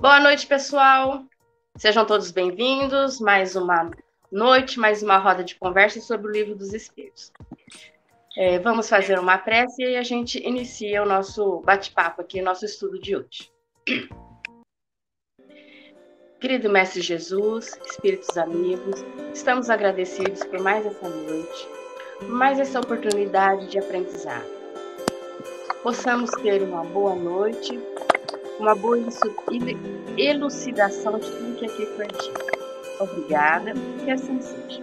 Boa noite, pessoal. Sejam todos bem-vindos. Mais uma noite, mais uma roda de conversa sobre o livro dos Espíritos. É, vamos fazer uma prece e a gente inicia o nosso bate-papo aqui, nosso estudo de hoje. Querido Mestre Jesus, Espíritos amigos, estamos agradecidos por mais essa noite, mais essa oportunidade de aprendizado. Possamos ter uma boa noite, uma boa elucidação de tudo que aqui foi dito. Obrigada, que assim seja.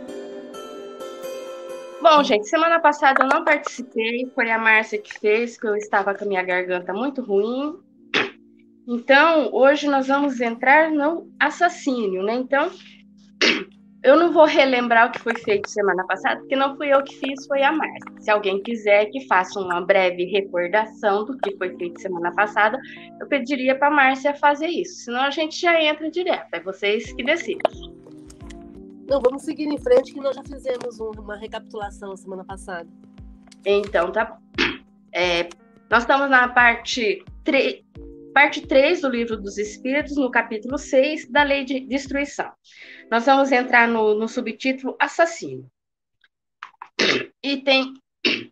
Bom, gente, semana passada eu não participei, foi a Márcia que fez, que eu estava com a minha garganta muito ruim, então, hoje nós vamos entrar no assassínio, né? Então, eu não vou relembrar o que foi feito semana passada, porque não fui eu que fiz, foi a Márcia. Se alguém quiser que faça uma breve recordação do que foi feito semana passada, eu pediria para a Márcia fazer isso. Senão a gente já entra direto, é vocês que decidem. Não, vamos seguir em frente, que nós já fizemos uma recapitulação semana passada. Então, tá. É, nós estamos na parte 3 parte 3 do Livro dos Espíritos, no capítulo 6 da Lei de Destruição. Nós vamos entrar no, no subtítulo Assassino. Item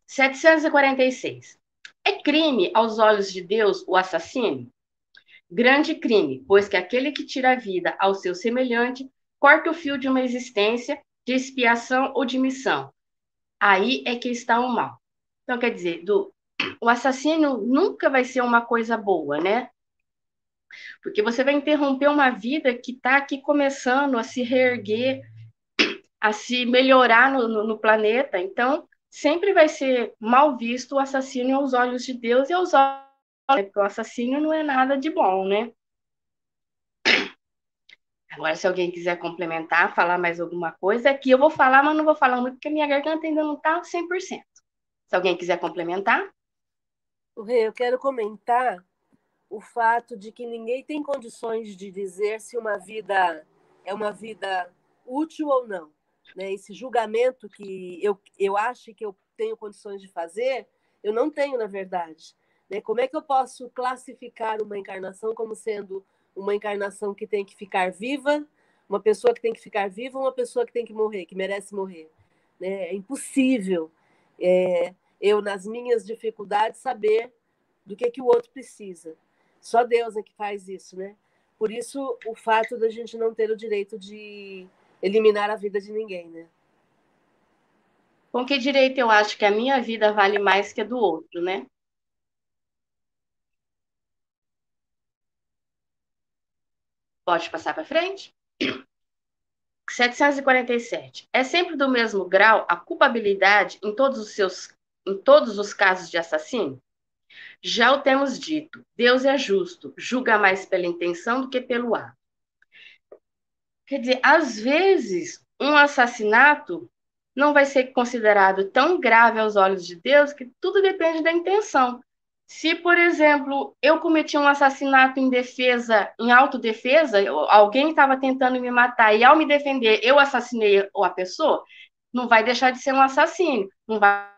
746. É crime aos olhos de Deus o assassino? Grande crime, pois que aquele que tira a vida ao seu semelhante corta o fio de uma existência de expiação ou de missão. Aí é que está o mal. Então, quer dizer, do, o assassino nunca vai ser uma coisa boa, né? Porque você vai interromper uma vida que está aqui começando a se reerguer, a se melhorar no, no, no, planeta. Então, sempre vai ser mal visto o assassino aos olhos de Deus e aos olhos. Porque o assassino não é nada de bom, né? Agora, se alguém quiser complementar, falar mais alguma coisa, aqui eu vou falar, mas não vou falar muito, porque minha garganta ainda não está 100%. Se alguém quiser complementar. Eu quero comentar o fato de que ninguém tem condições de dizer se uma vida é uma vida útil ou não. Né? Esse julgamento que eu, eu acho que eu tenho condições de fazer, eu não tenho, na verdade. Né? Como é que eu posso classificar uma encarnação como sendo uma encarnação que tem que ficar viva, uma pessoa que tem que ficar viva, uma pessoa que tem que morrer, que merece morrer? Né? É impossível é, eu, nas minhas dificuldades, saber do que, que o outro precisa. Só Deus é que faz isso, né? Por isso, o fato da gente não ter o direito de eliminar a vida de ninguém, né? Com que direito eu acho que a minha vida vale mais que a do outro, né? Pode passar para frente? 747. É sempre do mesmo grau a culpabilidade em todos os seus em todos os casos de assassínio? Já o temos dito, Deus é justo, julga mais pela intenção do que pelo ato. Quer dizer, às vezes, um assassinato não vai ser considerado tão grave aos olhos de Deus que tudo depende da intenção. Se, por exemplo, eu cometi um assassinato em defesa, em autodefesa, alguém estava tentando me matar e ao me defender eu assassinei a pessoa, não vai deixar de ser um assassino, não vai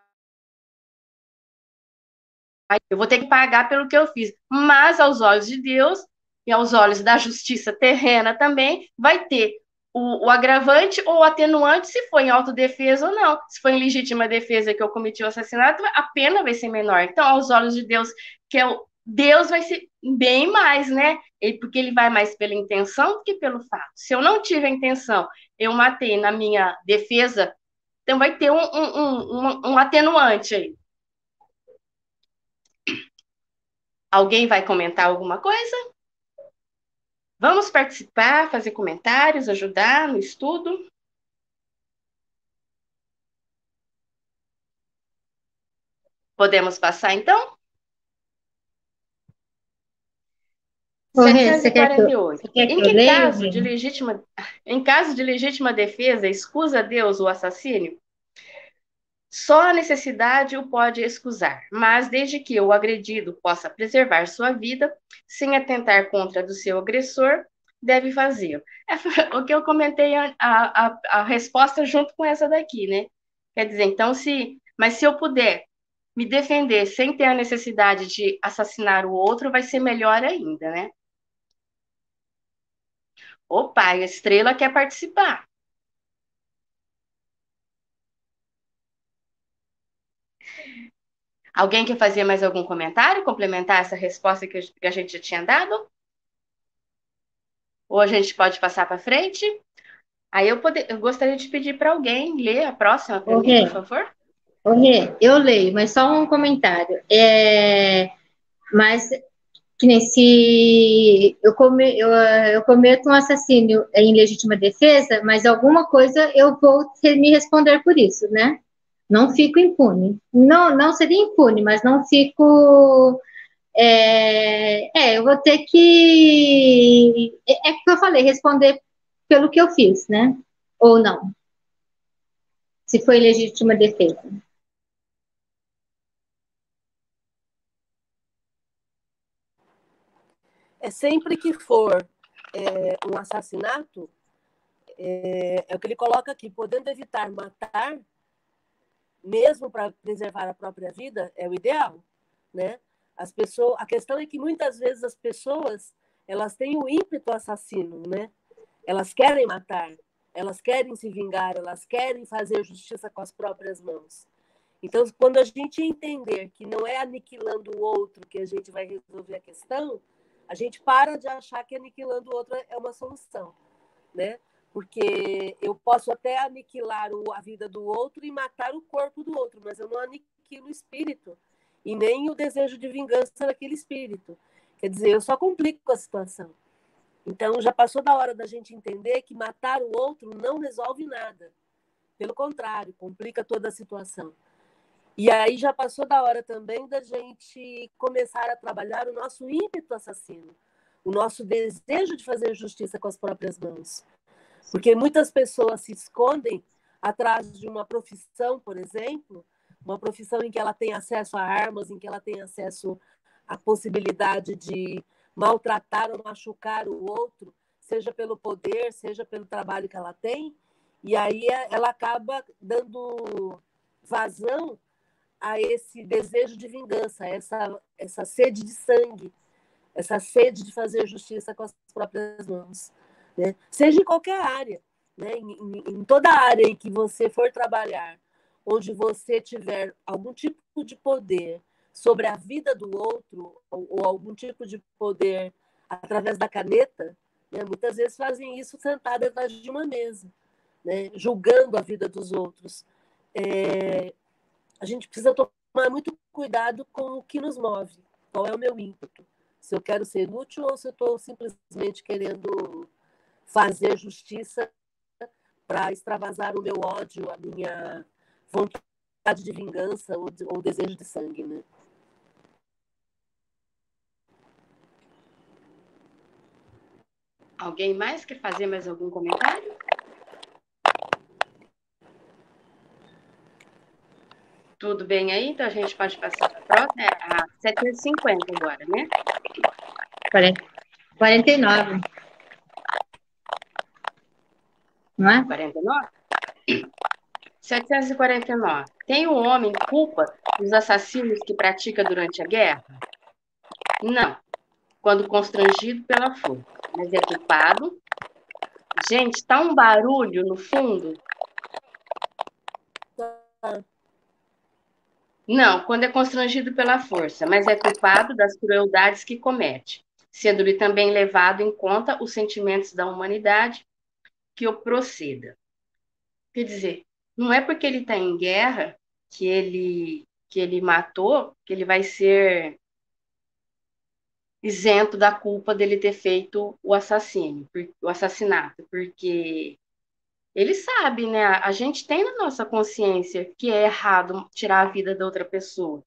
eu vou ter que pagar pelo que eu fiz. Mas aos olhos de Deus e aos olhos da justiça terrena também, vai ter o, o, agravante ou o atenuante se foi em autodefesa ou não. Se foi em legítima defesa que eu cometi o assassinato, a pena vai ser menor. Então, aos olhos de Deus, que é o Deus vai ser bem mais, né? Porque ele vai mais pela intenção do que pelo fato. Se eu não tive a intenção, eu matei na minha defesa, então vai ter um, um, um, um atenuante aí. Alguém vai comentar alguma coisa? Vamos participar, fazer comentários, ajudar no estudo? Podemos passar, então? Correto, 748. Que, em, que caso de legítima, em caso de legítima defesa, excusa Deus o assassínio? Só a necessidade o pode excusar, mas desde que o agredido possa preservar sua vida, sem atentar contra do seu agressor, deve fazê-lo. É o que eu comentei a, a, a resposta junto com essa daqui, né? Quer dizer, então, se. Mas se eu puder me defender sem ter a necessidade de assassinar o outro, vai ser melhor ainda, né? Opa, a estrela quer participar. Alguém quer fazer mais algum comentário, complementar essa resposta que a gente já tinha dado? Ou a gente pode passar para frente? Aí eu, poder, eu gostaria de pedir para alguém ler a próxima para mim, por favor. Rê, eu leio, mas só um comentário. É, mas que nem se eu, come, eu, eu cometo um assassínio em legítima defesa, mas alguma coisa eu vou ter, me responder por isso, né? Não fico impune. Não, não seria impune, mas não fico. É, é eu vou ter que. É, é que eu falei, responder pelo que eu fiz, né? Ou não. Se foi legítima defesa. É sempre que for é, um assassinato, é, é o que ele coloca aqui, podendo evitar matar, mesmo para preservar a própria vida, é o ideal, né? As pessoas, a questão é que muitas vezes as pessoas, elas têm o ímpeto assassino, né? Elas querem matar, elas querem se vingar, elas querem fazer justiça com as próprias mãos. Então, quando a gente entender que não é aniquilando o outro que a gente vai resolver a questão, a gente para de achar que aniquilando o outro é uma solução, né? Porque eu posso até aniquilar a vida do outro e matar o corpo do outro, mas eu não aniquilo o espírito e nem o desejo de vingança daquele espírito. Quer dizer, eu só complico a situação. Então, já passou da hora da gente entender que matar o outro não resolve nada. Pelo contrário, complica toda a situação. E aí já passou da hora também da gente começar a trabalhar o nosso ímpeto assassino, o nosso desejo de fazer justiça com as próprias mãos. Porque muitas pessoas se escondem atrás de uma profissão, por exemplo, uma profissão em que ela tem acesso a armas, em que ela tem acesso à possibilidade de maltratar ou machucar o outro, seja pelo poder, seja pelo trabalho que ela tem, e aí ela acaba dando vazão a esse desejo de vingança, essa, essa sede de sangue, essa sede de fazer justiça com as próprias mãos né? seja em qualquer área, né? em, em, em toda área em que você for trabalhar, onde você tiver algum tipo de poder sobre a vida do outro, ou, ou algum tipo de poder através da caneta, né? muitas vezes fazem isso sentado atrás de uma mesa, né? julgando a vida dos outros. É... A gente precisa tomar muito cuidado com o que nos move, qual é o meu ímpeto. Se eu quero ser útil ou se eu estou simplesmente querendo fazer justiça para extravasar o meu ódio, a minha vontade de vingança ou, de, ou desejo de sangue, né? Alguém mais quer fazer mais algum comentário? Tudo bem aí? Então a gente pode passar para a próxima. É a 750 agora, né? 49. Não é? 49? 749. Tem o um homem culpa dos assassinos que pratica durante a guerra? Não. Quando constrangido pela força. Mas é culpado. Gente, tá um barulho no fundo? Não, quando é constrangido pela força, mas é culpado das crueldades que comete, sendo-lhe também levado em conta os sentimentos da humanidade que eu proceda. Quer dizer, não é porque ele está em guerra que ele que ele matou que ele vai ser isento da culpa dele ter feito o assassino, o assassinato, porque ele sabe, né? A gente tem na nossa consciência que é errado tirar a vida da outra pessoa.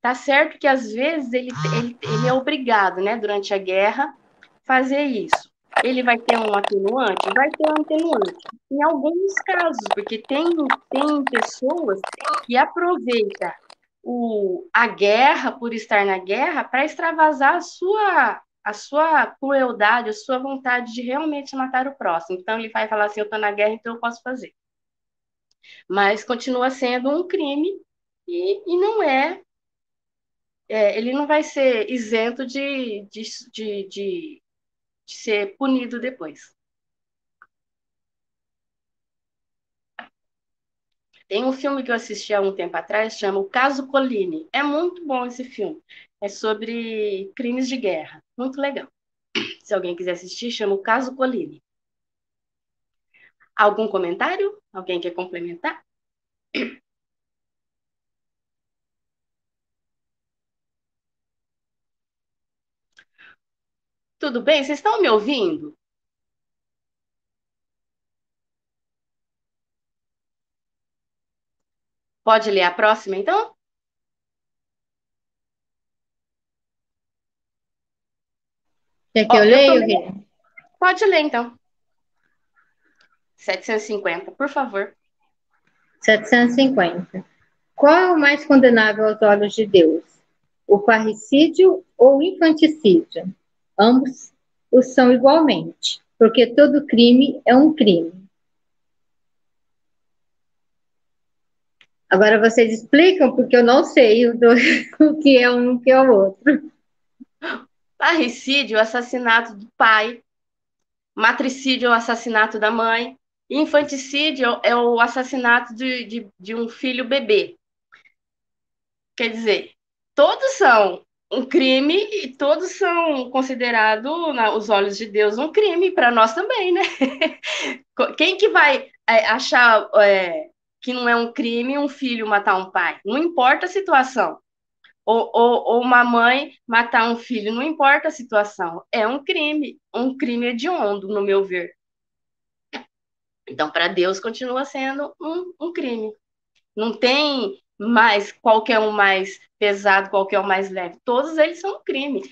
Tá certo que às vezes ele, ele, ele é obrigado, né, durante a guerra, fazer isso ele vai ter um atenuante? Vai ter um atenuante. Em alguns casos, porque tem, tem pessoas que aproveitam o, a guerra, por estar na guerra, para extravasar a sua, a sua crueldade, a sua vontade de realmente matar o próximo. Então, ele vai falar assim: eu estou na guerra, então eu posso fazer. Mas continua sendo um crime e, e não é, é. Ele não vai ser isento de, de, de, de de ser punido depois. Tem um filme que eu assisti há um tempo atrás, chama O Caso Colline. É muito bom esse filme. É sobre crimes de guerra. Muito legal. Se alguém quiser assistir, chama O Caso Colline. Algum comentário? Alguém quer complementar? Tudo bem? Vocês estão me ouvindo? Pode ler a próxima, então? Quer que eu, eu leia? Pode ler, então. 750, por favor. 750. Qual é o mais condenável aos olhos de Deus? O parricídio ou o infanticídio? Ambos os são igualmente, porque todo crime é um crime. Agora vocês explicam, porque eu não sei o, do, o que é um e o que é o outro. Parricídio, o assassinato do pai. Matricídio o assassinato da mãe. Infanticídio é o assassinato de, de, de um filho bebê. Quer dizer, todos são um crime e todos são considerados, nos olhos de Deus, um crime para nós também, né? Quem que vai é, achar é, que não é um crime um filho matar um pai? Não importa a situação. Ou, ou, ou, uma mãe matar um filho, não importa a situação. É um crime, um crime hediondo, no meu ver. Então, para Deus, continua sendo um, um crime. Não tem mais qualquer um mais pesado, qualquer um mais leve. Todos eles são um crime.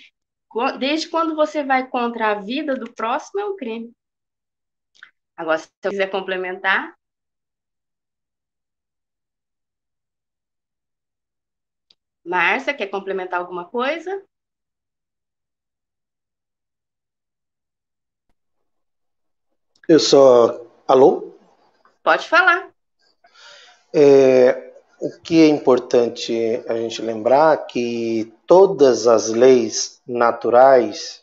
Desde quando você vai contra a vida do próximo, é um crime. Agora, se você quiser complementar. Márcia, quer complementar alguma coisa? Eu só. Alô? Pode falar. É, o que é importante a gente lembrar que todas as leis naturais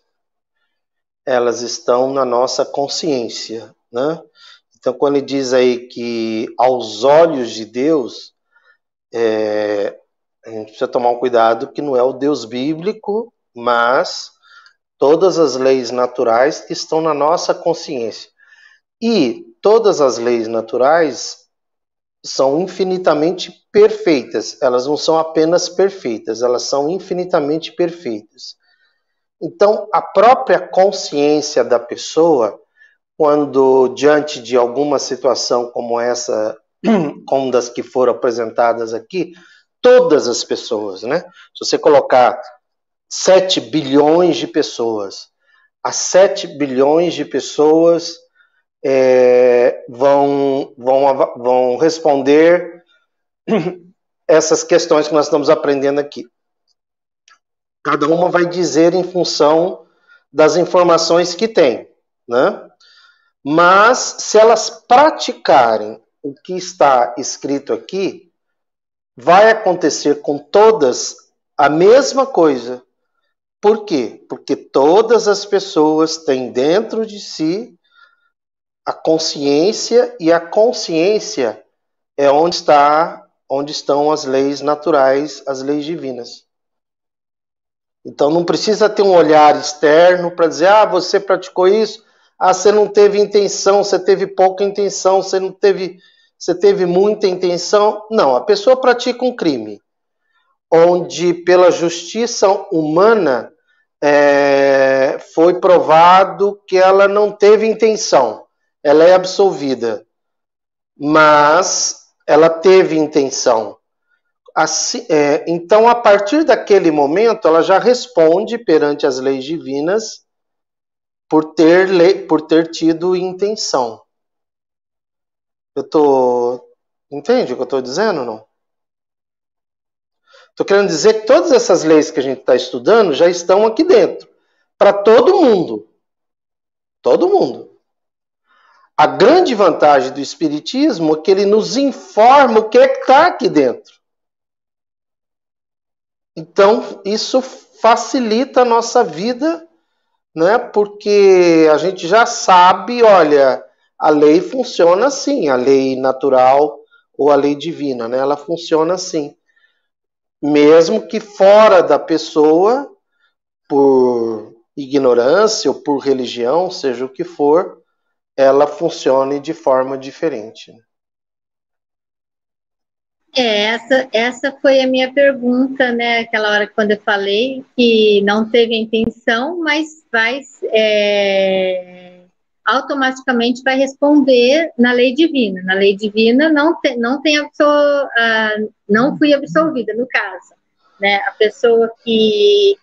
elas estão na nossa consciência, né? Então, quando ele diz aí que aos olhos de Deus, é, a gente precisa tomar um cuidado que não é o Deus bíblico, mas todas as leis naturais estão na nossa consciência. E todas as leis naturais são infinitamente perfeitas. Elas não são apenas perfeitas, elas são infinitamente perfeitas. Então, a própria consciência da pessoa, quando diante de alguma situação como essa, como das que foram apresentadas aqui, todas as pessoas, né? Se você colocar 7 bilhões de pessoas, as 7 bilhões de pessoas é, vão, vão, vão responder essas questões que nós estamos aprendendo aqui. Cada uma vai dizer em função das informações que tem, né? Mas se elas praticarem o que está escrito aqui, vai acontecer com todas a mesma coisa. Por quê? Porque todas as pessoas têm dentro de si a consciência e a consciência é onde está onde estão as leis naturais, as leis divinas. Então não precisa ter um olhar externo para dizer: "Ah, você praticou isso, ah, você não teve intenção, você teve pouca intenção, você não teve você teve muita intenção". Não, a pessoa pratica um crime onde pela justiça humana é, foi provado que ela não teve intenção ela é absolvida, mas ela teve intenção. Assim, é, então, a partir daquele momento, ela já responde perante as leis divinas por ter, por ter tido intenção. Eu tô. Entende o que eu estou dizendo, não? Estou querendo dizer que todas essas leis que a gente está estudando já estão aqui dentro. Para todo mundo. Todo mundo. A grande vantagem do Espiritismo é que ele nos informa o que é que está aqui dentro. Então, isso facilita a nossa vida, né? porque a gente já sabe, olha, a lei funciona assim, a lei natural, ou a lei divina, né? Ela funciona assim. Mesmo que fora da pessoa, por ignorância ou por religião, seja o que for, ela funcione de forma diferente. É, essa, essa foi a minha pergunta, né? Aquela hora quando eu falei que não teve a intenção, mas vai é, automaticamente vai responder na lei divina. Na lei divina não não tem absol, uh, não fui absolvida no caso, né? A pessoa que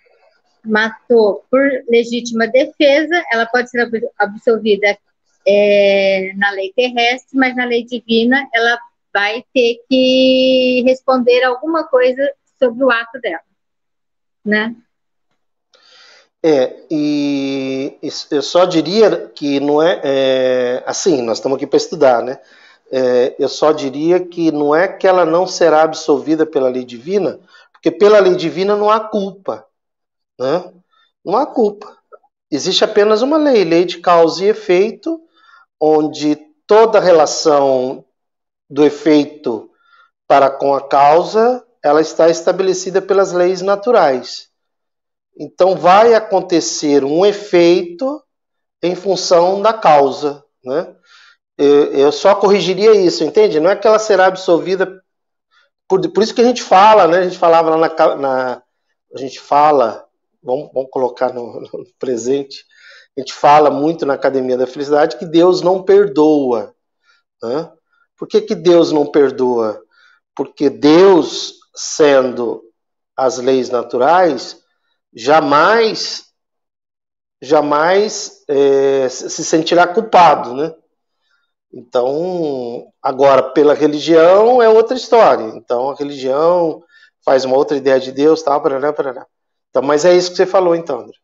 matou por legítima defesa, ela pode ser absolvida é, na lei terrestre, mas na lei divina ela vai ter que responder alguma coisa sobre o ato dela, né? É, e eu só diria que não é, é assim, nós estamos aqui para estudar, né? É, eu só diria que não é que ela não será absolvida pela lei divina, porque pela lei divina não há culpa, né? Não há culpa. Existe apenas uma lei, lei de causa e efeito, onde toda relação do efeito para com a causa, ela está estabelecida pelas leis naturais. Então vai acontecer um efeito em função da causa, né? Eu só corrigiria isso, entende? Não é que ela será absolvida por, por isso que a gente fala, né? A gente falava lá na, na a gente fala, vamos, vamos colocar no, no presente, a gente fala muito na Academia da Felicidade que Deus não perdoa, né? Por que, que Deus não perdoa? Porque Deus, sendo as leis naturais, jamais jamais é, se sentirá culpado, né? Então, agora pela religião é outra história. Então a religião faz uma outra ideia de Deus, tal. Então, mas é isso que você falou, então, André.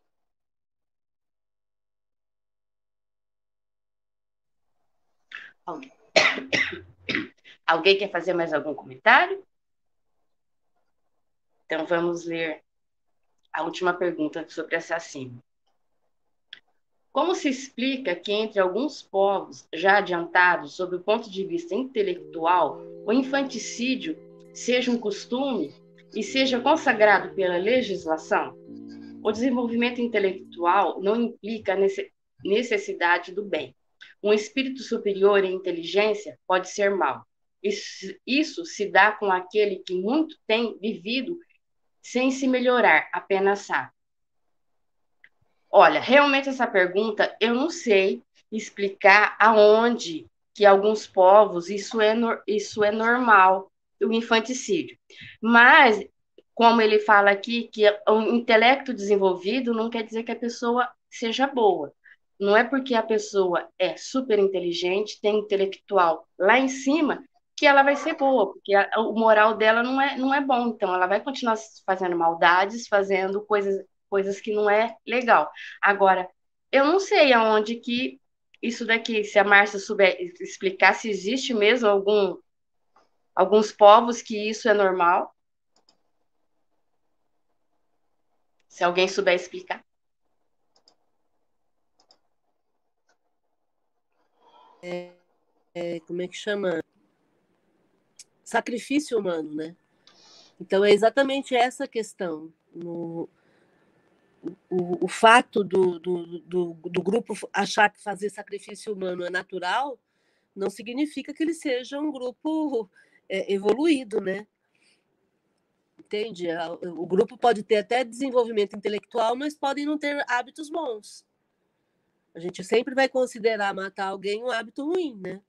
Alguém quer fazer mais algum comentário? Então vamos ler a última pergunta sobre assassino. Como se explica que entre alguns povos já adiantados sob o ponto de vista intelectual, o infanticídio seja um costume e seja consagrado pela legislação? O desenvolvimento intelectual não implica necessidade do bem. Um espírito superior em inteligência pode ser mau. Isso, isso se dá com aquele que muito tem vivido sem se melhorar, apenas sabe. Olha, realmente essa pergunta eu não sei explicar aonde que alguns povos isso é, isso é normal, o infanticídio. Mas, como ele fala aqui, que o intelecto desenvolvido não quer dizer que a pessoa seja boa. Não é porque a pessoa é super inteligente, tem intelectual lá em cima, que ela vai ser boa, porque a, o moral dela não é, não é bom, então ela vai continuar fazendo maldades, fazendo coisas, coisas que não é legal. Agora, eu não sei aonde que isso daqui, se a Márcia souber explicar se existe mesmo algum alguns povos que isso é normal. Se alguém souber explicar. É, é, como é que chama? sacrifício humano, né? Então é exatamente essa questão. No, o, o fato do, do, do, do, grupo achar que fazer sacrifício humano é natural não significa que ele seja um grupo é, evoluído, né? Entende? O grupo pode ter até desenvolvimento intelectual, mas podem não ter hábitos bons. A gente sempre vai considerar matar alguém um hábito ruim, né?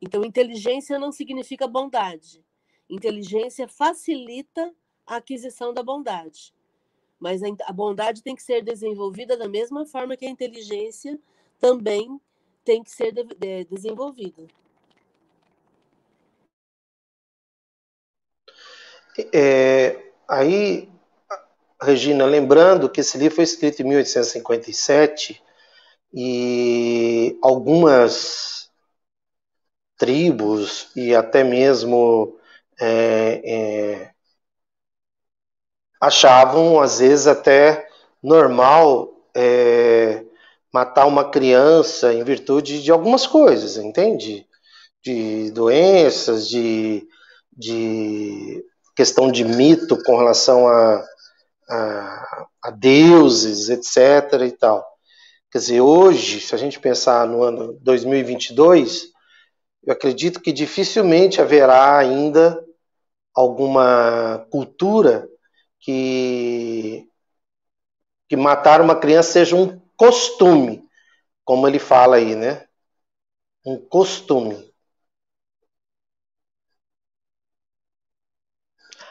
Então, inteligência não significa bondade. Inteligência facilita a aquisição da bondade. Mas a bondade tem que ser desenvolvida da mesma forma que a inteligência também tem que ser desenvolvida. É, aí, Regina, lembrando que esse livro foi escrito em 1857 e algumas tribos e até mesmo é, é, achavam, às vezes, até normal é, matar uma criança em virtude de algumas coisas, entende? De doenças, de, de questão de mito com relação a, a, a deuses, etc. e tal. Quer dizer, hoje, se a gente pensar no ano 2022, eu acredito que dificilmente haverá ainda alguma cultura que, que matar uma criança seja um costume, como ele fala aí, né? Um costume.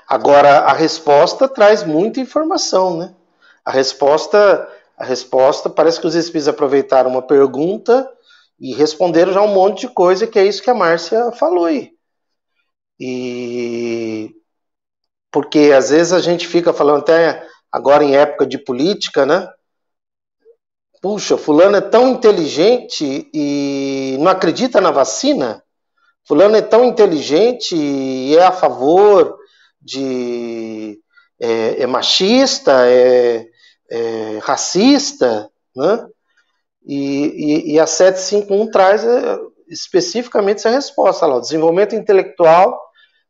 Agora, a resposta traz muita informação, né? A resposta, a resposta parece que os espíritos aproveitaram uma pergunta e responderam já um monte de coisa, que é isso que a Márcia falou aí. E porque às vezes a gente fica falando até agora em época de política, né? Puxa, fulano é tão inteligente e não acredita na vacina? Fulano é tão inteligente e é a favor de é, é machista, é, é, racista, né? E, e, e, a 751 traz é, especificamente essa resposta lá. O desenvolvimento intelectual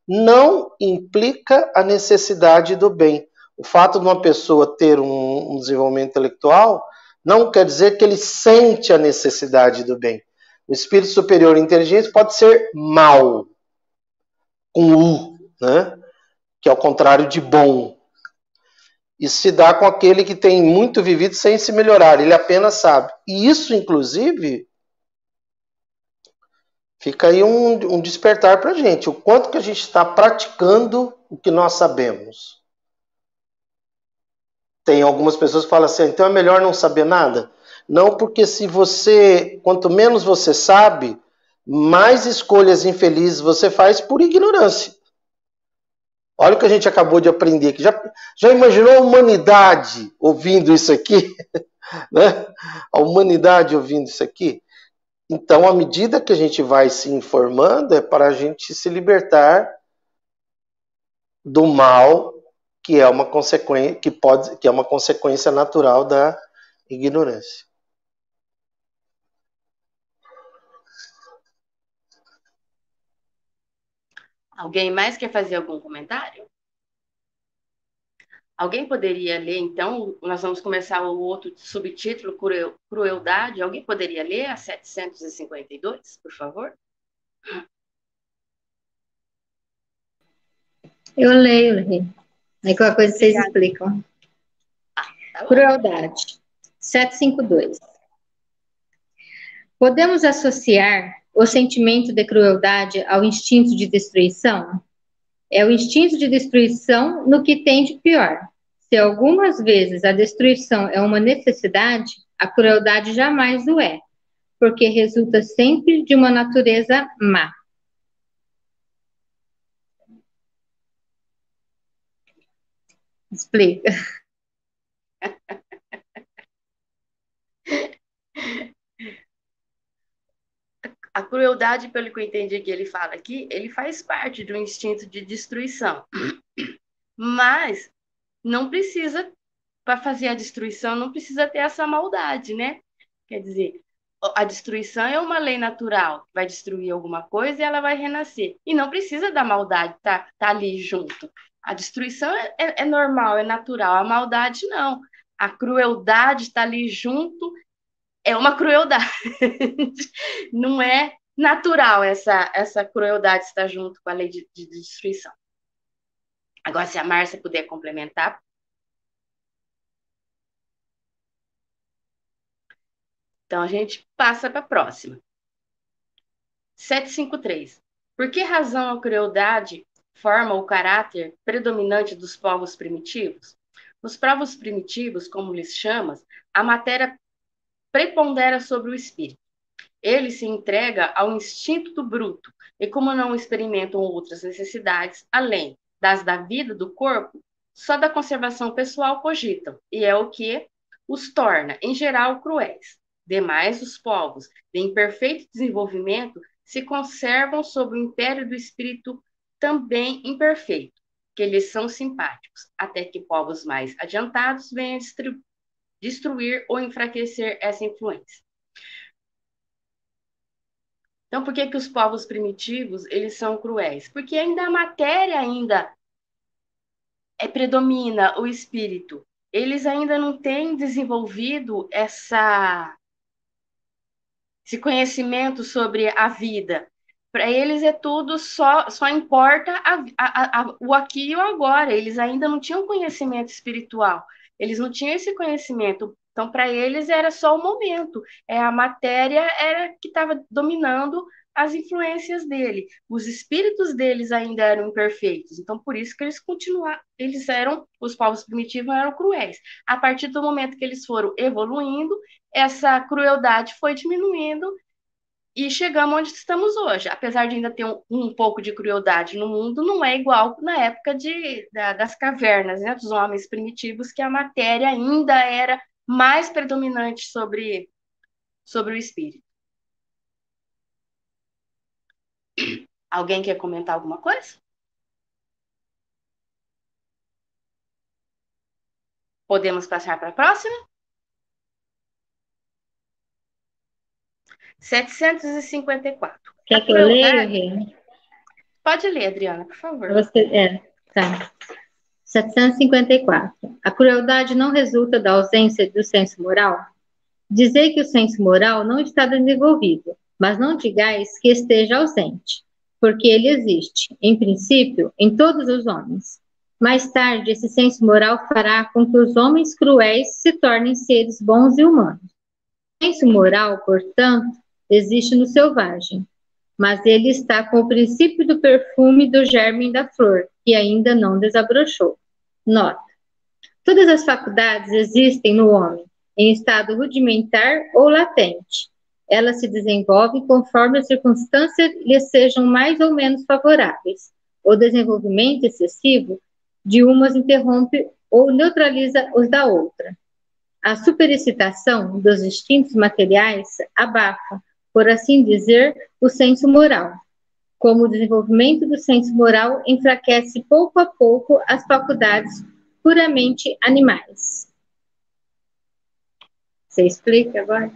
não implica a necessidade do bem. O fato de uma pessoa ter um, um desenvolvimento intelectual não quer dizer que ele sente a necessidade do bem. O espírito superior inteligente pode ser mal, com U, né? Que é o contrário de bom. Isso se dá com aquele que tem muito vivido sem se melhorar, ele apenas sabe. E isso, inclusive, fica aí um, um despertar para a gente. O quanto que a gente está praticando o que nós sabemos. Tem algumas pessoas que falam assim, então é melhor não saber nada. Não, porque se você, quanto menos você sabe, mais escolhas infelizes você faz por ignorância. Olha o que a gente acabou de aprender aqui. Já, já imaginou a humanidade ouvindo isso aqui? né? A humanidade ouvindo isso aqui? Então, à medida que a gente vai se informando, é para a gente se libertar do mal que é uma consequência que pode que é uma consequência natural da ignorância. Alguém mais quer fazer algum comentário? Alguém poderia ler, então? Nós vamos começar o outro subtítulo, Crueldade. Alguém poderia ler a 752, por favor? Eu leio, Rê. Aí qualquer coisa vocês explicam. Ah, tá Crueldade. 752. Podemos associar o sentimento de crueldade ao instinto de destruição? É o instinto de destruição no que tem de pior. Se algumas vezes a destruição é uma necessidade, a crueldade jamais o é, porque resulta sempre de uma natureza má. Explica. a crueldade, pelo que eu entendi que ele fala aqui, ele faz parte do instinto de destruição. Mas não precisa, para fazer a destruição, não precisa ter essa maldade, né? Quer dizer, a destruição é uma lei natural, vai destruir alguma coisa e ela vai renascer. E não precisa da maldade tá, tá ali junto. A destruição é, é, é normal, é natural, a maldade não. A crueldade está ali junto é uma crueldade. Não é natural essa, essa crueldade estar junto com a lei de, de destruição. Agora, se a Márcia puder complementar. Então, a gente passa para a próxima. 753. Por que razão a crueldade forma o caráter predominante dos povos primitivos? Nos povos primitivos, como lhes chamas, a matéria prepondera sobre o espírito. Ele se entrega ao instinto do bruto, e como não experimentam outras necessidades, além das da vida do corpo, só da conservação pessoal cogitam, e é o que os torna, em geral, cruéis. Demais, os povos de imperfeito desenvolvimento se conservam sob o império do espírito também imperfeito, que lhes são simpáticos, até que povos mais adiantados venham destruir ou enfraquecer essa influência. Então, por que, que os povos primitivos eles são cruéis? Porque ainda a matéria ainda é, predomina o espírito. Eles ainda não têm desenvolvido essa esse conhecimento sobre a vida. Para eles é tudo só, só importa a, a, a, o aqui e o agora. Eles ainda não tinham conhecimento espiritual. Eles não tinham esse conhecimento. Então, para eles era só o momento. É a matéria era que estava dominando as influências dele. Os espíritos deles ainda eram imperfeitos. Então, por isso que eles continuaram, eles eram, os povos primitivos eram cruéis. A partir do momento que eles foram evoluindo, essa crueldade foi diminuindo e chegamos onde estamos hoje. Apesar de ainda ter um, um pouco de crueldade no mundo, não é igual na época de, da, das cavernas, né, dos homens primitivos, que a matéria ainda era mais predominante sobre, sobre o espírito. Alguém quer comentar alguma coisa? Podemos passar para a próxima? 754. Quer que eu leia, Pode ler, Adriana, por favor. Você, é, tá. 754. A crueldade não resulta da ausência do senso moral? Dizer que o senso moral não está desenvolvido, mas não digais que esteja ausente, porque ele existe, em princípio, em todos os homens. Mais tarde, esse senso moral fará com que os homens cruéis se tornem seres bons e humanos. O senso moral, portanto, existe no selvagem, mas ele está com o princípio do perfume do germe da flor, que ainda não desabrochou. Nota: todas as faculdades existem no homem, em estado rudimentar ou latente. Elas se desenvolvem conforme as circunstâncias lhes sejam mais ou menos favoráveis. O desenvolvimento excessivo de umas interrompe ou neutraliza os da outra. A superexcitação dos instintos materiais abafa por assim dizer, o senso moral. Como o desenvolvimento do senso moral enfraquece pouco a pouco as faculdades puramente animais. Você explica agora?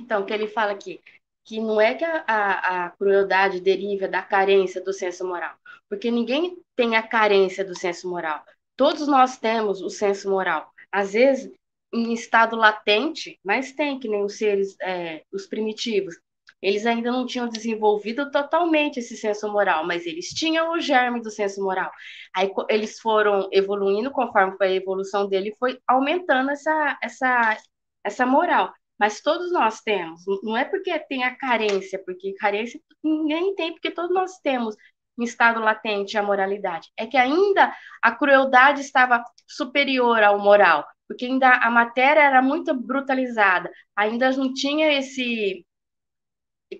Então, que ele fala aqui, que não é que a, a, a, crueldade deriva da carência do senso moral, porque ninguém tem a carência do senso moral. Todos nós temos o senso moral às vezes em estado latente, mas tem, que nem os seres, é, os primitivos. Eles ainda não tinham desenvolvido totalmente esse senso moral, mas eles tinham o germe do senso moral. Aí eles foram evoluindo conforme foi a evolução dele, foi aumentando essa, essa, essa moral. Mas todos nós temos, não é porque tem a carência, porque carência ninguém tem, porque todos nós temos em estado latente a moralidade. É que ainda a crueldade estava superior ao moral, porque ainda a matéria era muito brutalizada, ainda não tinha esse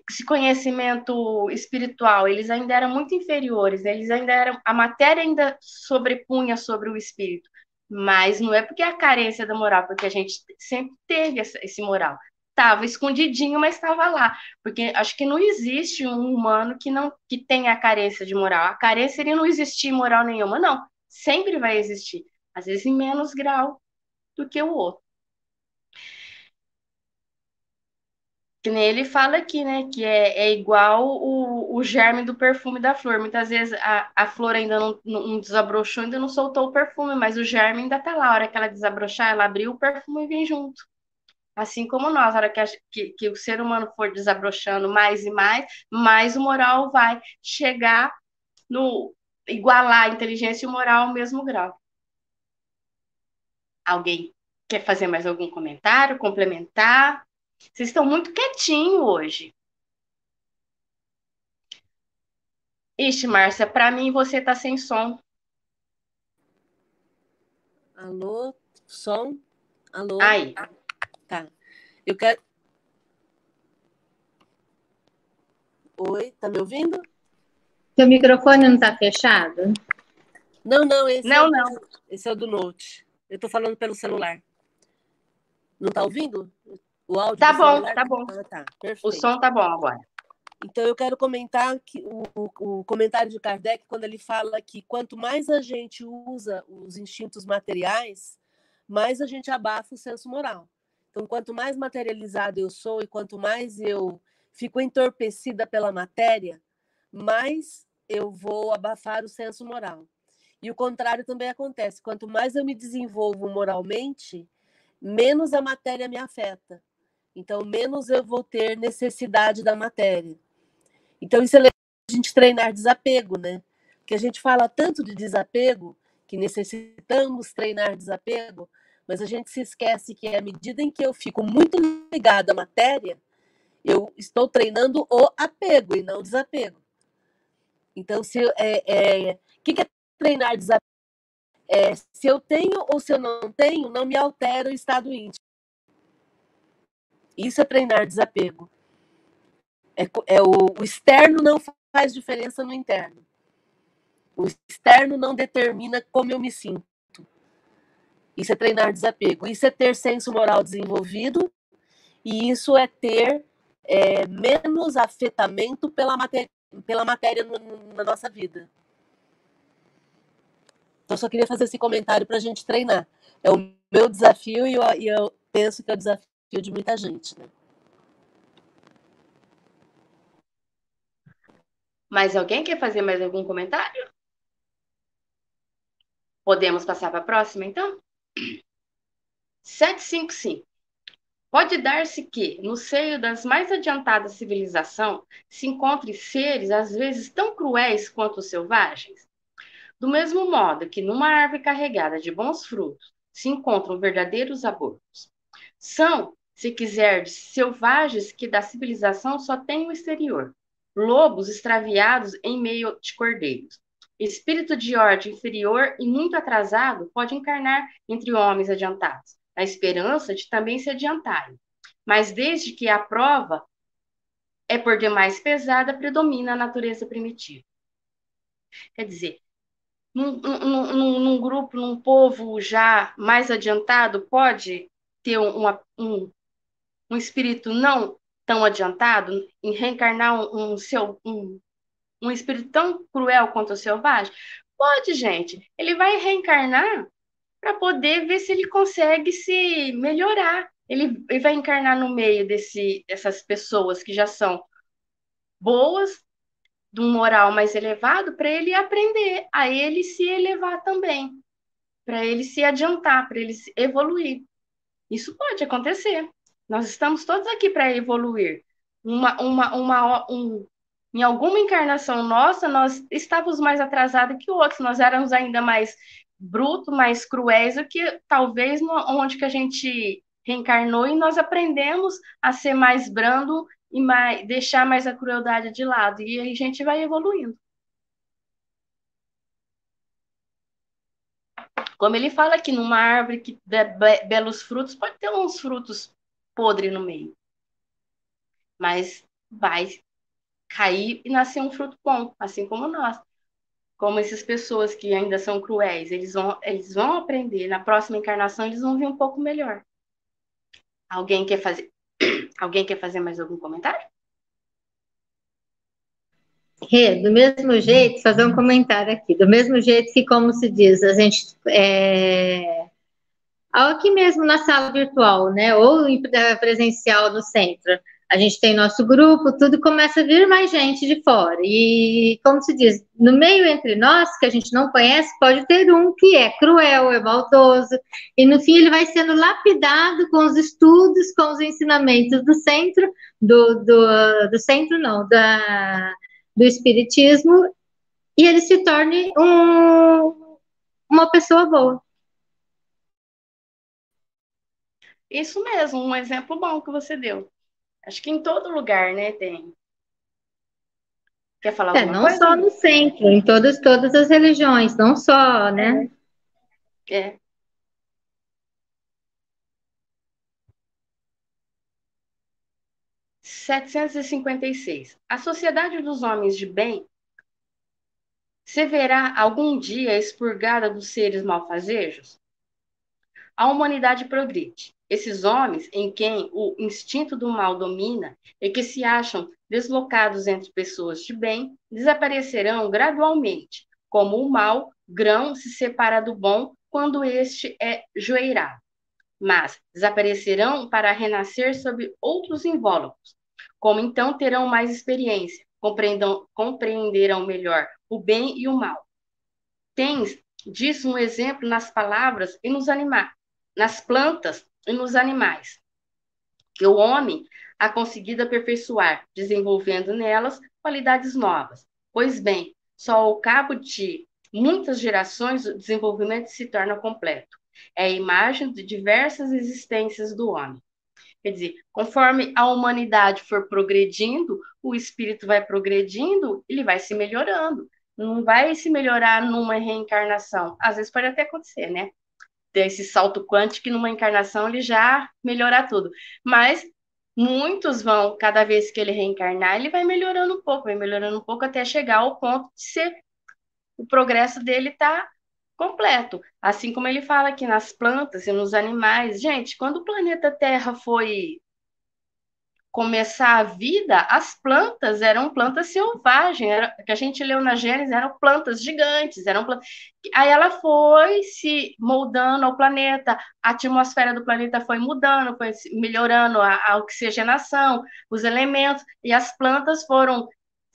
esse conhecimento espiritual, eles ainda eram muito inferiores, eles ainda eram a matéria ainda sobrepunha sobre o espírito, mas não é porque a carência da moral, porque a gente sempre teve esse moral estava escondidinho, mas estava lá. Porque acho que não existe um humano que não que tenha a carência de moral. A carência seria não existir moral nenhuma, não. Sempre vai existir, às vezes em menos grau do que o outro. Que nem ele fala aqui, né? Que é, é igual o, o germe do perfume da flor. Muitas vezes a, a flor ainda não, não desabrochou, ainda não soltou o perfume, mas o germe ainda tá lá. A hora que ela desabrochar, ela abriu o perfume vem junto. Assim como nós, a hora que, a, que, que o ser humano for desabrochando mais e mais, mais o moral vai chegar no igualar a inteligência e o moral ao mesmo grau. Alguém quer fazer mais algum comentário, complementar? Vocês estão muito quietinhos hoje. Ixi, Márcia, para mim você tá sem som. Alô, som? Alô? Aí. Tá. Eu quero. Oi, tá me ouvindo? Seu microfone não está fechado? Não, não, esse não, é não. Do, esse é o do Note. Eu estou falando pelo celular. Não está ouvindo? O áudio Tá bom, celular? tá bom. Ah, tá. O som tá bom agora. Então, eu quero comentar que o, o, o, comentário de Kardec, quando ele fala que quanto mais a gente usa os instintos materiais, mais a gente abafa o senso moral. Então, quanto mais materializado eu sou e quanto mais eu fico entorpecida pela matéria, mais eu vou abafar o senso moral. E o contrário também acontece. Quanto mais eu me desenvolvo moralmente, menos a matéria me afeta. Então, menos eu vou ter necessidade da matéria. Então, isso é legal a gente treinar desapego, né? Porque a gente fala tanto de desapego, que necessitamos treinar desapego, mas a gente se esquece que à medida em que eu fico muito ligado à matéria, eu estou treinando o apego e não o desapego. Então, se é, é, que, que é treinar desapego? É, se eu tenho ou se eu não tenho, não me altera o estado íntimo. Isso é treinar desapego. É, é o, o externo não faz diferença no interno. O externo não determina como eu me sinto. Isso é treinar desapego. Isso é ter senso moral desenvolvido. E isso é ter é, menos afetamento pela matéria, pela matéria no, na nossa vida. Então, só queria fazer esse comentário para a gente treinar. É o meu desafio e eu, e eu penso que é o desafio de muita gente. Né? Mais alguém quer fazer mais algum comentário? Podemos passar para a próxima, então? 755. Pode dar-se que, no seio das mais adiantadas civilizações, se encontre seres às vezes tão cruéis quanto os selvagens? Do mesmo modo que numa árvore carregada de bons frutos se encontram verdadeiros abortos. São, se quiserdes, selvagens que da civilização só têm o exterior, lobos extraviados em meio de cordeiros. Espírito de ordem inferior e muito atrasado pode encarnar entre homens adiantados, na esperança de também se adiantarem. Mas desde que a prova é por demais pesada, predomina a natureza primitiva. Quer dizer, num, num, num, grupo, num povo já mais adiantado, pode ter uma, um, um espírito não tão adiantado em reencarnar um, um seu um, um espírito tão cruel quanto o selvagem? Pode, gente. Ele vai reencarnar para poder ver se ele consegue se melhorar. Ele, ele vai encarnar no meio desse, dessas pessoas que já são boas, de um moral mais elevado, para ele aprender a ele se elevar também, para ele se adiantar, para ele se evoluir. Isso pode acontecer. Nós estamos todos aqui para evoluir. Uma, uma, uma, um, em alguma encarnação nossa, nós estávamos mais atrasados que outros, nós éramos ainda mais brutos, mais cruéis do que talvez no, onde que a gente reencarnou e nós aprendemos a ser mais brando e mais, deixar mais a crueldade de lado. E aí a gente vai evoluindo. Como ele fala que numa árvore que dá belos frutos, pode ter uns frutos podre no meio. Mas vai cair e nascer um fruto bom, assim como nós. Como essas pessoas que ainda são cruéis, eles vão, eles vão aprender, na próxima encarnação eles vão vir um pouco melhor. Alguém quer fazer, alguém quer fazer mais algum comentário? Rê, do mesmo jeito, fazer um comentário aqui, do mesmo jeito que, como se diz, a gente é, aqui mesmo na sala virtual, né, ou em presencial no centro. A gente tem nosso grupo, tudo começa a vir mais gente de fora. E, como se diz, no meio entre nós, que a gente não conhece, pode ter um que é cruel, é maldoso, e no fim ele vai sendo lapidado com os estudos, com os ensinamentos do centro, do, do, do centro não, da, do espiritismo, e ele se torne um, uma pessoa boa. Isso mesmo, um exemplo bom que você deu. Acho que em todo lugar, né, tem. Quer falar é, alguma não coisa? só no centro, em todas, todas as religiões, não só, né? É. é. seis. A sociedade dos homens de bem se verá algum dia expurgada dos seres malfazejos? A humanidade progride Esses homens em quem o instinto do mal domina e que se acham deslocados entre pessoas de bem desaparecerão gradualmente, como o mal grão se separa do bom quando este é joeirado. Mas desaparecerão para renascer sob outros invólucros, como então terão mais experiência, compreenderão melhor o bem e o mal. Tens disso um exemplo nas palavras e nos animais, nas plantas e nos animais, que o homem ha conseguido aperfeiçoar, desenvolvendo nelas qualidades novas. Pois bem, só ao cabo de muitas gerações o desenvolvimento se torna completo. É a imagem de diversas existências do homem. Quer dizer, conforme a humanidade for progredindo, o espírito vai progredindo, ele vai se melhorando. Não vai se melhorar numa reencarnação. Às vezes pode até acontecer, né? Ter esse salto quântico que numa encarnação ele já melhorar tudo. Mas muitos vão, cada vez que ele reencarnar, ele vai melhorando um pouco, vai melhorando um pouco até chegar ao ponto de ser o progresso dele tá completo. Assim como ele fala aqui nas plantas e nos animais. Gente, quando o planeta Terra foi começar a vida, as plantas eram plantas selvagens, era, que a gente leu na Gênesis, eram plantas gigantes, eram plantas... Aí ela foi se moldando ao planeta, a atmosfera do planeta foi mudando, foi melhorando a, a oxigenação, os elementos, e as plantas foram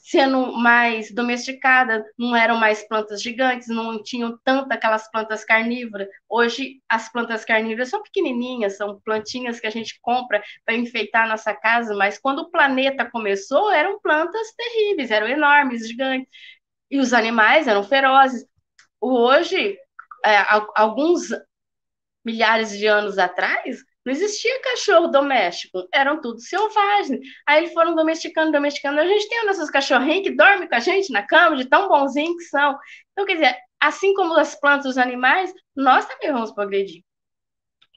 sendo mais domesticadas, não eram mais plantas gigantes, não tinham tanto aquelas plantas carnívoras. Hoje, as plantas carnívoras são pequenininhas, são plantinhas que a gente compra para enfeitar a nossa casa, mas quando o planeta começou, eram plantas terríveis, eram enormes, gigantes. E os animais eram ferozes. Hoje, é, alguns milhares de anos atrás, não existia cachorro doméstico, eram tudo selvagens. Aí eles foram domesticando, domesticando. A gente tem nossos cachorrinhos que dormem com a gente na cama, de tão bonzinhos que são. Então, quer dizer, assim como as plantas, os animais, nós também vamos progredir.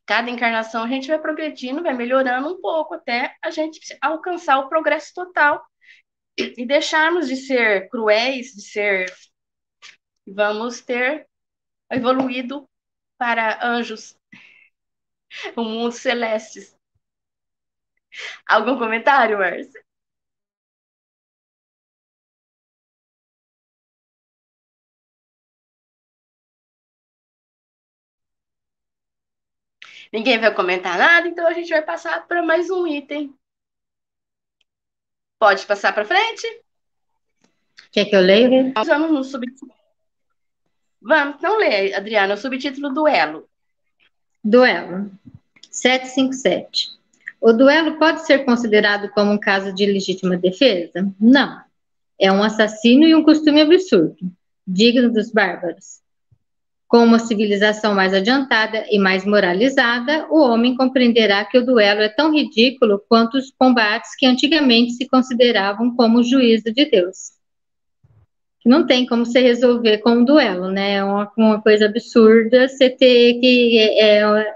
Cada encarnação a gente vai progredindo, vai melhorando um pouco até a gente alcançar o progresso total e deixarmos de ser cruéis, de ser. Vamos ter evoluído para anjos o mundo celeste. Algum comentário, Márcia? Ninguém vai comentar nada, então a gente vai passar para mais um item. Pode passar para frente? Quer que eu leia? Vamos no subtítulo. Vamos, não lê, Adriana, o subtítulo duelo. Duelo. 757. O duelo pode ser considerado como um caso de legítima defesa? Não. É um assassínio e um costume absurdo, digno dos bárbaros. Com uma civilização mais adiantada e mais moralizada, o homem compreenderá que o duelo é tão ridículo quanto os combates que antigamente se consideravam como o juízo de Deus. Não tem como se resolver com um duelo, né? É uma, uma coisa absurda você ter que. É, é,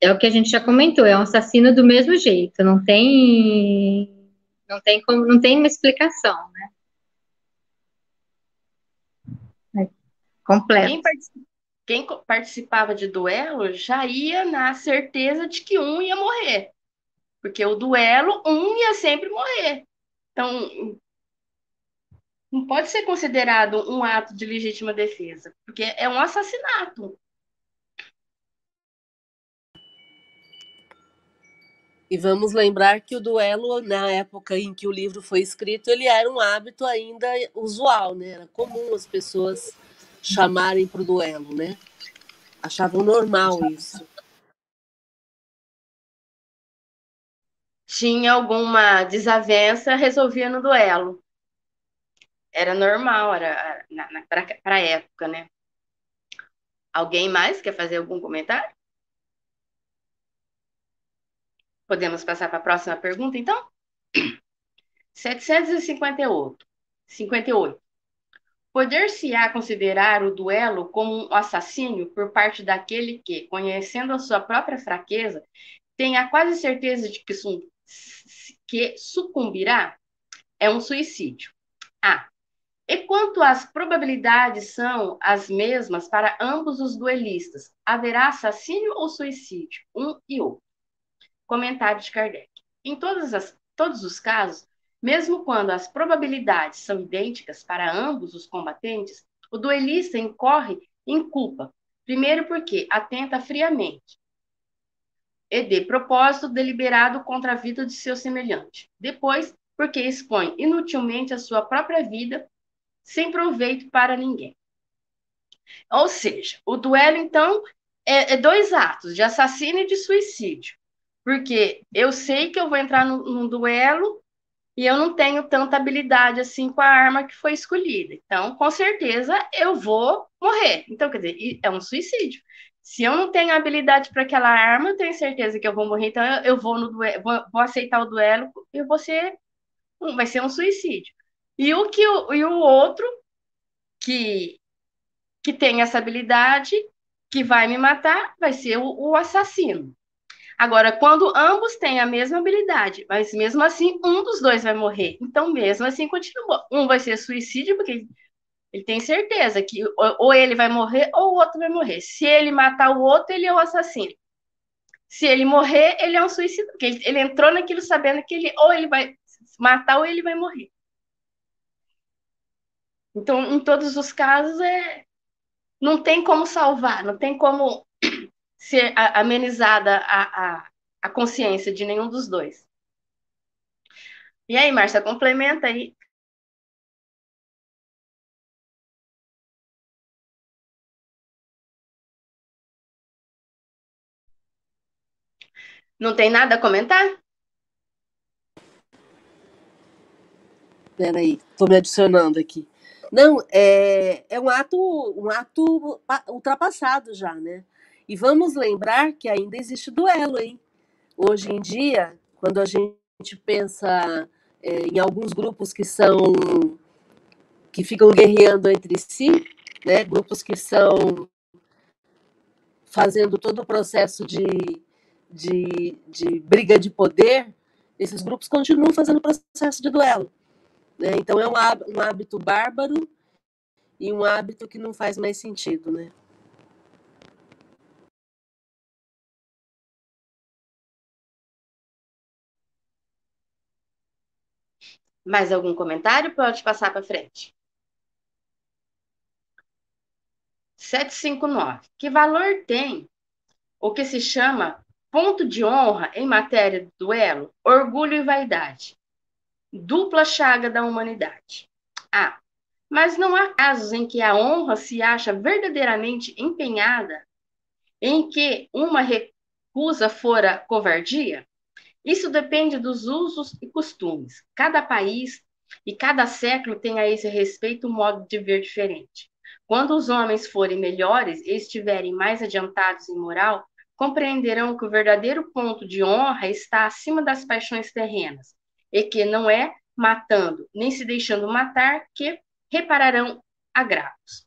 é o que a gente já comentou, é um assassino do mesmo jeito, não tem. Não tem como, não tem uma explicação, né? É completo. Quem, quem participava de duelo já ia na certeza de que um ia morrer. Porque o duelo, um ia sempre morrer. Então, não pode ser considerado um ato de legítima defesa, porque é um assassinato. E vamos lembrar que o duelo, na época em que o livro foi escrito, ele era um hábito ainda usual, né? Era comum as pessoas chamarem para o duelo, né? Achavam normal isso. Tinha alguma desavença, resolvia no duelo era normal, era para a época, né? Alguém mais quer fazer algum comentário? Podemos passar para a próxima pergunta, então? 758. 58. Poder-se-á considerar o duelo como um assassínio por parte daquele que, conhecendo a sua própria fraqueza, tem a quase certeza de que, que sucumbirá? É um suicídio. A. E quanto às probabilidades são as mesmas para ambos os duelistas, haverá assassínio ou suicídio, um e outro. Comentário de Kardec. Em as, todos os casos, mesmo quando as probabilidades são idênticas para ambos os combatentes, o duelista incorre em culpa. Primeiro, porque atenta friamente e de propósito deliberado contra a vida de seu semelhante. Depois, porque expõe inutilmente a sua própria vida sem proveito para ninguém. Ou seja, o duelo, então, é, é dois atos, de assassínio e de suicídio. Porque eu sei que eu vou entrar num, num duelo e eu não tenho tanta habilidade assim com a arma que foi escolhida. Então, com certeza, eu vou morrer. Então, quer dizer, é um suicídio. Se eu não tenho habilidade para aquela arma, eu tenho certeza que eu vou morrer. Então, eu, eu vou no duelo, vou, vou, aceitar o duelo e vou ser, vai ser um suicídio. E o que e o outro que que tem essa habilidade que vai me matar vai ser o, o assassino. Agora, quando ambos têm a mesma habilidade, mas mesmo assim um dos dois vai morrer, então mesmo assim continua. Um vai ser suicídio porque ele tem certeza que ou ele vai morrer ou o outro vai morrer. Se ele matar o outro, ele é o assassino. Se ele morrer, ele é um suicídio, porque ele, ele entrou naquilo sabendo que ele ou ele vai matar ou ele vai morrer. Então, em todos os casos, é, não tem como salvar, não tem como ser amenizada a, a, a consciência de nenhum dos dois. E aí, Márcia, complementa aí. Não tem nada a comentar? Peraí, estou me adicionando aqui. Não, é, é um ato, um ato ultrapassado já, né? E vamos lembrar que ainda existe duelo, hein? Hoje em dia, quando a gente pensa é, em alguns grupos que são que ficam guerreando entre si, né? Grupos que são fazendo todo o processo de, de, de briga de poder, esses grupos continuam fazendo processo de duelo. Né? Então é um, hábito bárbaro e um hábito que não faz mais sentido, né? Mais algum comentário? Pode passar para frente. 759. Que valor tem o que se chama ponto de honra em matéria de duelo, orgulho e vaidade? Dupla chaga da humanidade. Ah, mas não há casos em que a honra se acha verdadeiramente empenhada em que uma recusa fora covardia? Isso depende dos usos e costumes. Cada país e cada século tem a esse respeito um modo de ver diferente. Quando os homens forem melhores e estiverem mais adiantados em moral, compreenderão que o verdadeiro ponto de honra está acima das paixões terrenas e que não é matando nem se deixando matar que repararão agravos.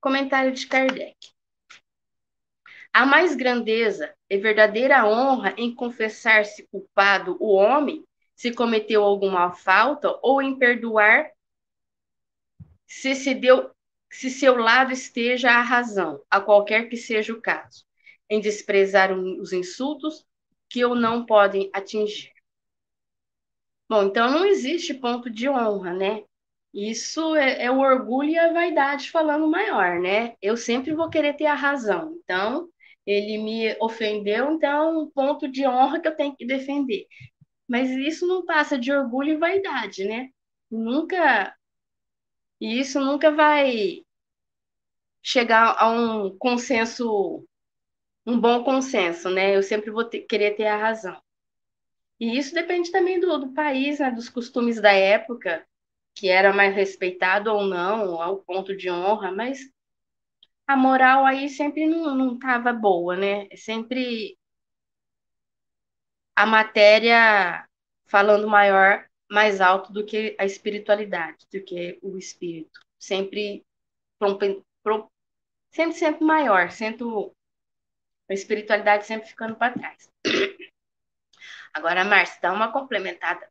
Comentário de Kardec. Há mais grandeza e verdadeira honra em confessar-se culpado o homem se cometeu alguma falta ou em perdoar se se deu se seu lado esteja a razão, a qualquer que seja o caso, em desprezar os insultos que o não podem atingir. Bom, então não existe ponto de honra, né? Isso é, é, o orgulho e a vaidade falando maior, né? Eu sempre vou querer ter a razão. Então, ele me ofendeu, então é um ponto de honra que eu tenho que defender. Mas isso não passa de orgulho e vaidade, né? Nunca. E isso nunca vai chegar a um consenso, um bom consenso, né? Eu sempre vou ter, querer ter a razão. E isso depende também do, do país, né, dos costumes da época, que era mais respeitado ou não, ao ponto de honra, mas a moral aí sempre não estava boa, né? Sempre a matéria falando maior, mais alto do que a espiritualidade, do que o espírito. Sempre, sempre, sempre maior, sempre a espiritualidade sempre ficando para trás. Agora, Márcia, dá uma complementada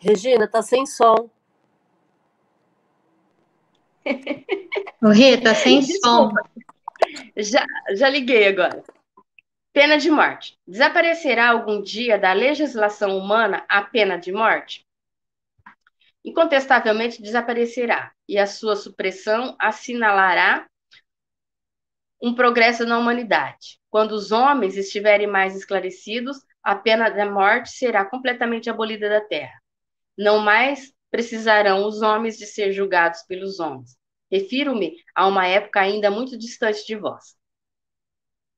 Regina, tá sem som. O Rê, tá sem som. Já, já liguei agora. Pena de morte. Desaparecerá algum dia da legislação humana a pena de morte? Incontestavelmente desaparecerá, e a sua supressão assinalará um progresso na humanidade. Quando os homens estiverem mais esclarecidos, a pena da morte será completamente abolida da terra. Não mais precisarão os homens de ser julgados pelos homens. Refiro-me a uma época ainda muito distante de vós.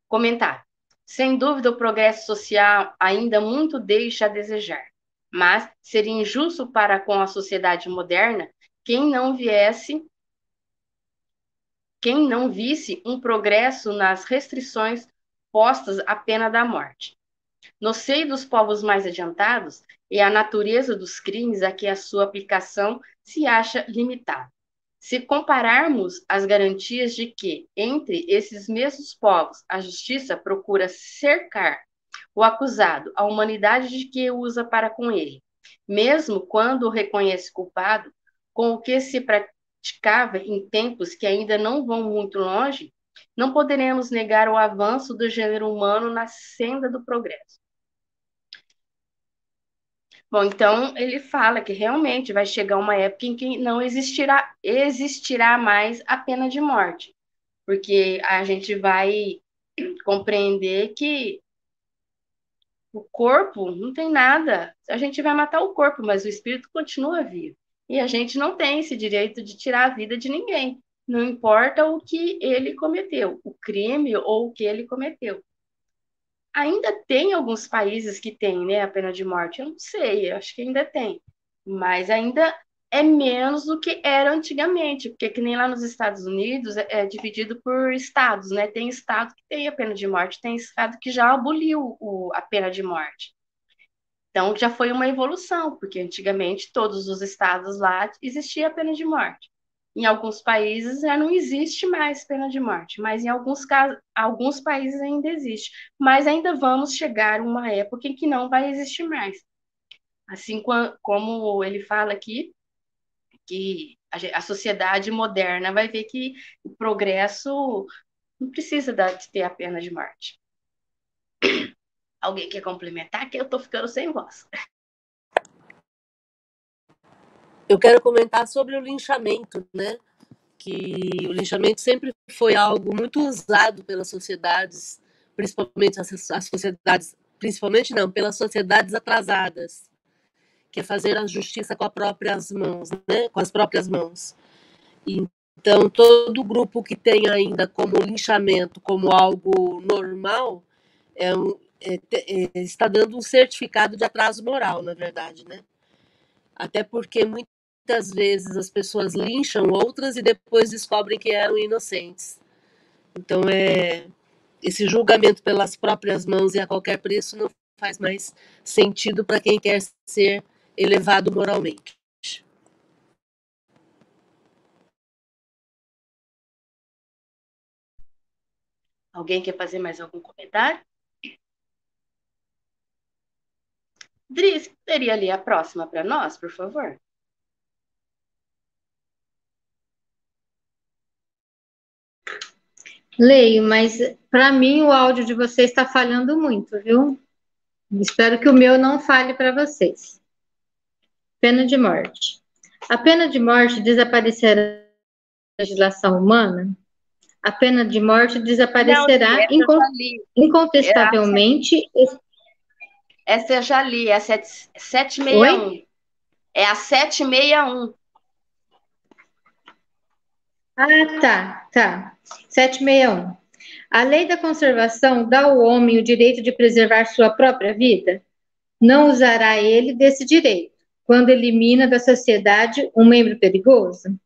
Comentário. Sem dúvida, o progresso social ainda muito deixa a desejar, mas seria injusto para com a sociedade moderna quem não viesse quem não visse um progresso nas restrições postas à pena da morte. No seio dos povos mais adiantados, é a natureza dos crimes a que a sua aplicação se acha limitada. Se compararmos as garantias de que, entre esses mesmos povos, a justiça procura cercar o acusado, a humanidade de que usa para com ele, mesmo quando o reconhece culpado, com o que se praticava em tempos que ainda não vão muito longe, não poderemos negar o avanço do gênero humano na senda do progresso. Bom, então ele fala que realmente vai chegar uma época em que não existirá, existirá mais a pena de morte, porque a gente vai compreender que o corpo não tem nada. A gente vai matar o corpo, mas o espírito continua vivo. E a gente não tem esse direito de tirar a vida de ninguém. Não importa o que ele cometeu, o crime ou o que ele cometeu. Ainda tem alguns países que têm né, a pena de morte, eu não sei, eu acho que ainda tem, mas ainda é menos do que era antigamente, porque que nem lá nos Estados Unidos é, é dividido por estados, né? Tem estado que tem a pena de morte, tem estado que já aboliu o, a pena de morte. Então já foi uma evolução, porque antigamente todos os estados lá existia a pena de morte. Em alguns países já não existe mais pena de morte, mas em alguns casos, alguns países ainda existe. Mas ainda vamos chegar a uma época em que não vai existir mais. Assim como ele fala aqui, que a sociedade moderna vai ver que o progresso não precisa de ter a pena de morte. Alguém quer complementar? Que eu estou ficando sem voz. Eu quero comentar sobre o linchamento, né? Que o linchamento sempre foi algo muito usado pelas sociedades, principalmente as, as sociedades, principalmente não, pelas sociedades atrasadas, que é fazer a justiça com as próprias mãos, né? Com as próprias mãos. Então, todo grupo que tem ainda como linchamento como algo normal é um, é, é, está dando um certificado de atraso moral, na verdade, né? Até porque muitas vezes as pessoas lincham outras e depois descobrem que eram inocentes. Então, é, esse julgamento pelas próprias mãos e a qualquer preço não faz mais sentido para quem quer ser elevado moralmente. Alguém quer fazer mais algum comentário? Dris, teria ali a próxima para nós, por favor? Leio, mas para mim o áudio de vocês está falhando muito, viu? Espero que o meu não fale para vocês. Pena de morte. A pena de morte desaparecerá da legislação humana? A pena de morte desaparecerá não, incon incontestavelmente. Essa eu já li, é a 761. Oi? É a 761. Ah, tá, tá. 761. A lei da conservação dá ao homem o direito de preservar sua própria vida? Não usará ele desse direito, quando elimina da sociedade um membro perigoso?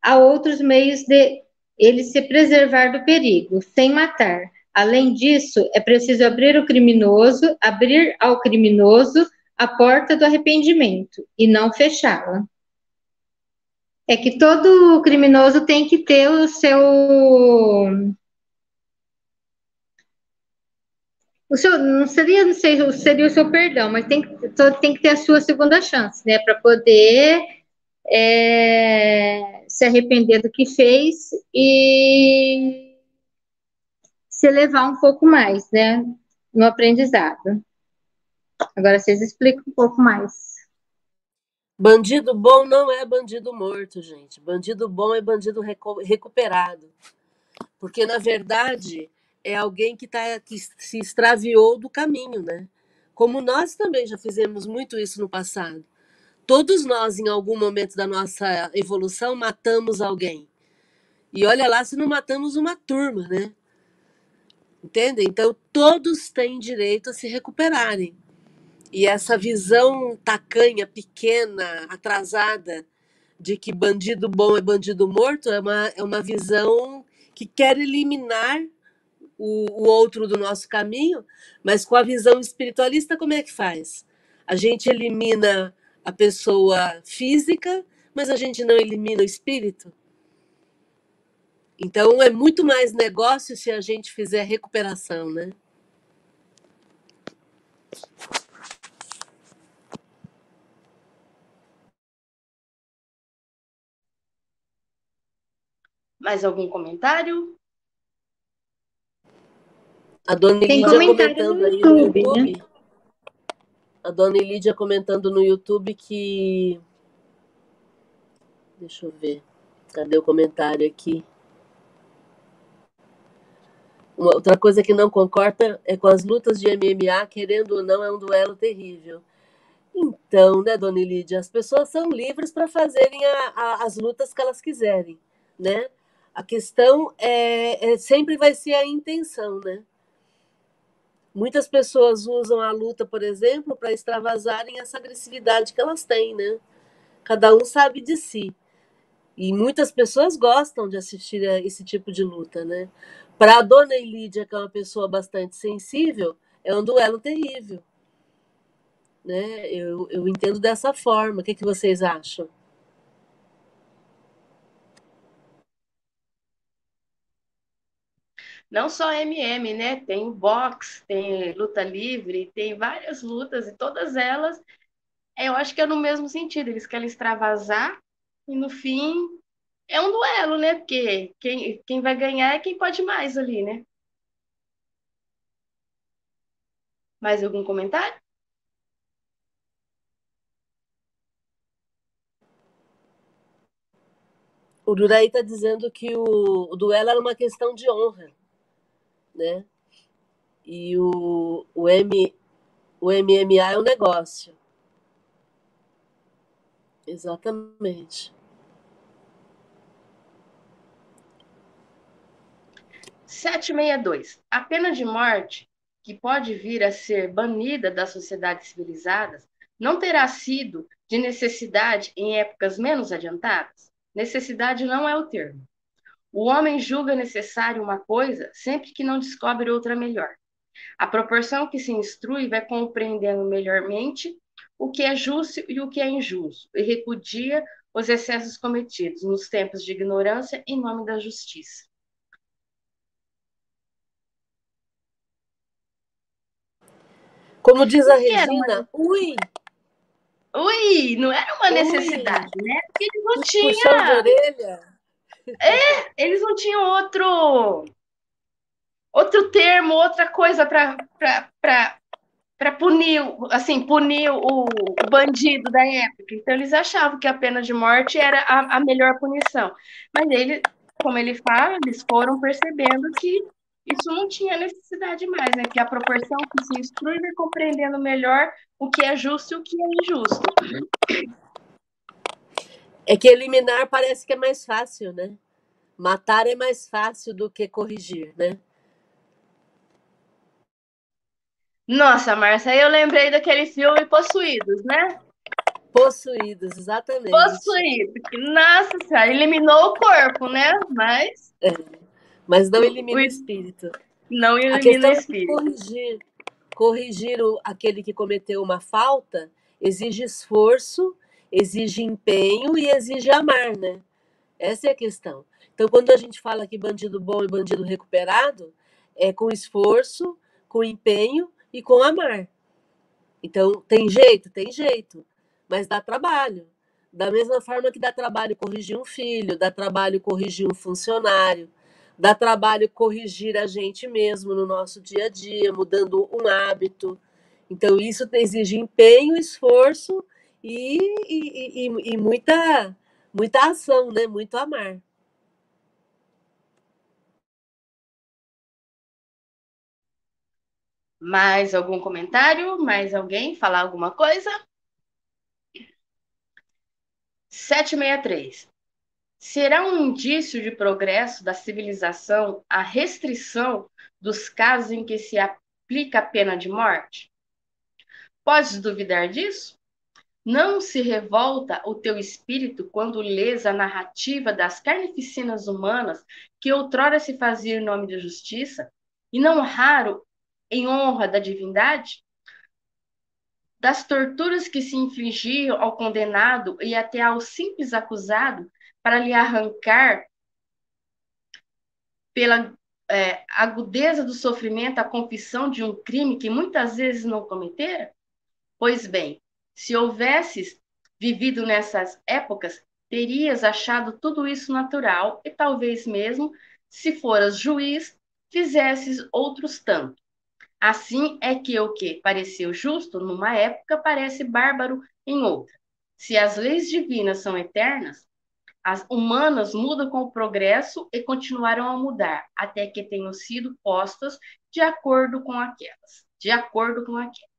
Há outros meios de ele se preservar do perigo, sem matar. Além disso, é preciso abrir o criminoso, abrir ao criminoso a porta do arrependimento e não fechá-la. É que todo criminoso tem que ter o seu o seu, não seria, não sei, seria o seu perdão, mas tem, tem que ter a sua segunda chance, né, para poder é, se arrepender do que fez e se elevar um pouco mais, né, no aprendizado. Agora vocês explicam um pouco mais. Bandido bom não é bandido morto, gente. Bandido bom é bandido recu recuperado. Porque, na verdade, é alguém que, tá, que se extraviou do caminho, né? Como nós também já fizemos muito isso no passado. Todos nós, em algum momento da nossa evolução, matamos alguém. E olha lá se não matamos uma turma, né? Entende? Então, todos têm direito a se recuperarem. E essa visão tacanha, pequena, atrasada, de que bandido bom é bandido morto, é uma, é uma visão que quer eliminar o, o outro do nosso caminho, mas com a visão espiritualista, como é que faz? A gente elimina a pessoa física, mas a gente não elimina o espírito. Então é muito mais negócio se a gente fizer recuperação, né? Mais algum comentário? A dona Tem Lídia comentando no aí no YouTube, né? YouTube. A dona Lídia comentando no YouTube que. Deixa eu ver. Cadê o comentário aqui? Uma outra coisa que não concorda é com as lutas de MMA, querendo ou não, é um duelo terrível. Então, né, dona Lídia, as pessoas são livres para fazerem a- a- as lutas que elas quiserem, né? A questão é, é- sempre vai ser a intenção, né? Muitas pessoas usam a luta, por exemplo, para extravasarem essa agressividade que elas têm, né? Cada um sabe de si. E muitas pessoas gostam de assistir a esse tipo de luta, né? Para a dona Elídia, que é uma pessoa bastante sensível, é um duelo terrível. Né? Eu, eu entendo dessa forma. O que, que vocês acham? Não só MM, né? Tem boxe, tem luta livre, tem várias lutas, e todas elas, eu acho que é no mesmo sentido. Eles querem extravasar e no fim é um duelo, né? Porque quem, quem vai ganhar é quem pode mais ali, né? Mais algum comentário? O Duraí está dizendo que o, o duelo era uma questão de honra, né? E o, o, M, o MMA é um negócio. Exatamente. Sete dois. A pena de morte, que pode vir a ser banida das sociedades civilizadas, não terá sido de necessidade em épocas menos adiantadas? Necessidade não é o termo. O homem julga necessário uma coisa sempre que não descobre outra melhor. A proporção que se instrui vai compreendendo melhormente o que é justo e o que é injusto, e repudia os excessos cometidos nos tempos de ignorância em nome da justiça. Como diz a era uma- Regina, ui, Ui, não era uma Ui. necessidade, né? Porque eles não puxão de tinham, orelha. eles não tinham outro outro termo, outra coisa para para punir, assim, punir o, o bandido da época. Então eles achavam que a pena de morte era a, a melhor punição. Mas ele, como ele fala, eles foram percebendo que isso não tinha necessidade mais, né? Que a proporção que se instrui vai compreendendo melhor o que é justo e o que é injusto. É que eliminar parece que é mais fácil, né? Matar é mais fácil do que corrigir, né? Nossa, Márcia, aí eu lembrei daquele filme Possuídos, né? Possuídos, exatamente. Possuído, que, nossa senhora, eliminou o corpo, né? Mas Mas não elimina O- o espírito. não elimina o é espírito. corrigir, corrigir o, aquele que cometeu uma falta exige esforço, exige empenho e exige amar, né? Essa é a questão. Então, quando a gente fala que bandido bom e bandido recuperado, é com esforço, com empenho e com amar. Então, tem jeito? Tem jeito, mas dá trabalho. Da mesma forma que dá trabalho corrigir um filho, dá trabalho corrigir um funcionário, dá trabalho corrigir a gente mesmo no nosso dia a dia, mudando um hábito. Então, isso exige empenho, esforço e, e, e, muita, muita ação, né? muito amar. Mais algum comentário? Mais alguém falar alguma coisa? 763. Será um indício de progresso da civilização a restrição dos casos em que se aplica a pena de morte? Podes duvidar disso? Não se revolta o teu espírito quando lês a narrativa das carnificinas humanas que outrora se fazia em nome de justiça, e não raro em honra da divindade? Das torturas que se infligiam ao condenado e até ao simples acusado para lhe arrancar, pela é, agudeza do sofrimento, a confissão de um crime que muitas vezes não cometera? Pois bem, se houvesses vivido nessas épocas, terias achado tudo isso natural e talvez mesmo, se foras juiz, fizesses outros tanto. Assim é que o que pareceu justo numa época parece bárbaro em outra. Se as leis divinas são eternas, as humanas mudam com o progresso e continuarão a mudar, até que tenham sido postas de acordo com aquelas. De acordo com aquelas.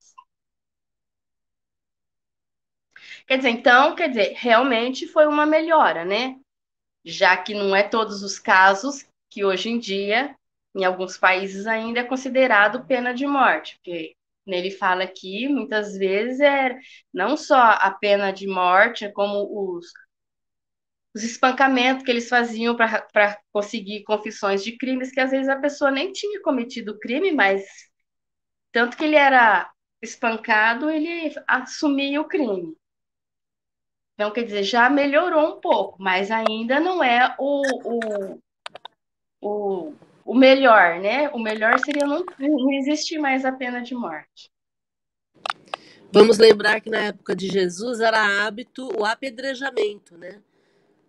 Quer dizer, então, quer dizer, realmente foi uma melhora, né? Já que não é todos os casos que hoje em dia em alguns países ainda é considerado pena de morte, porque nele fala que muitas vezes é não só a pena de morte, é como os, os espancamentos que eles faziam para conseguir confissões de crimes que às vezes a pessoa nem tinha cometido crime, mas tanto que ele era espancado, ele assumia o crime. Então, quer dizer, já melhorou um pouco, mas ainda não é o, o, o o melhor, né? O melhor seria não, não existir mais a pena de morte. Vamos lembrar que na época de Jesus era hábito o apedrejamento, né?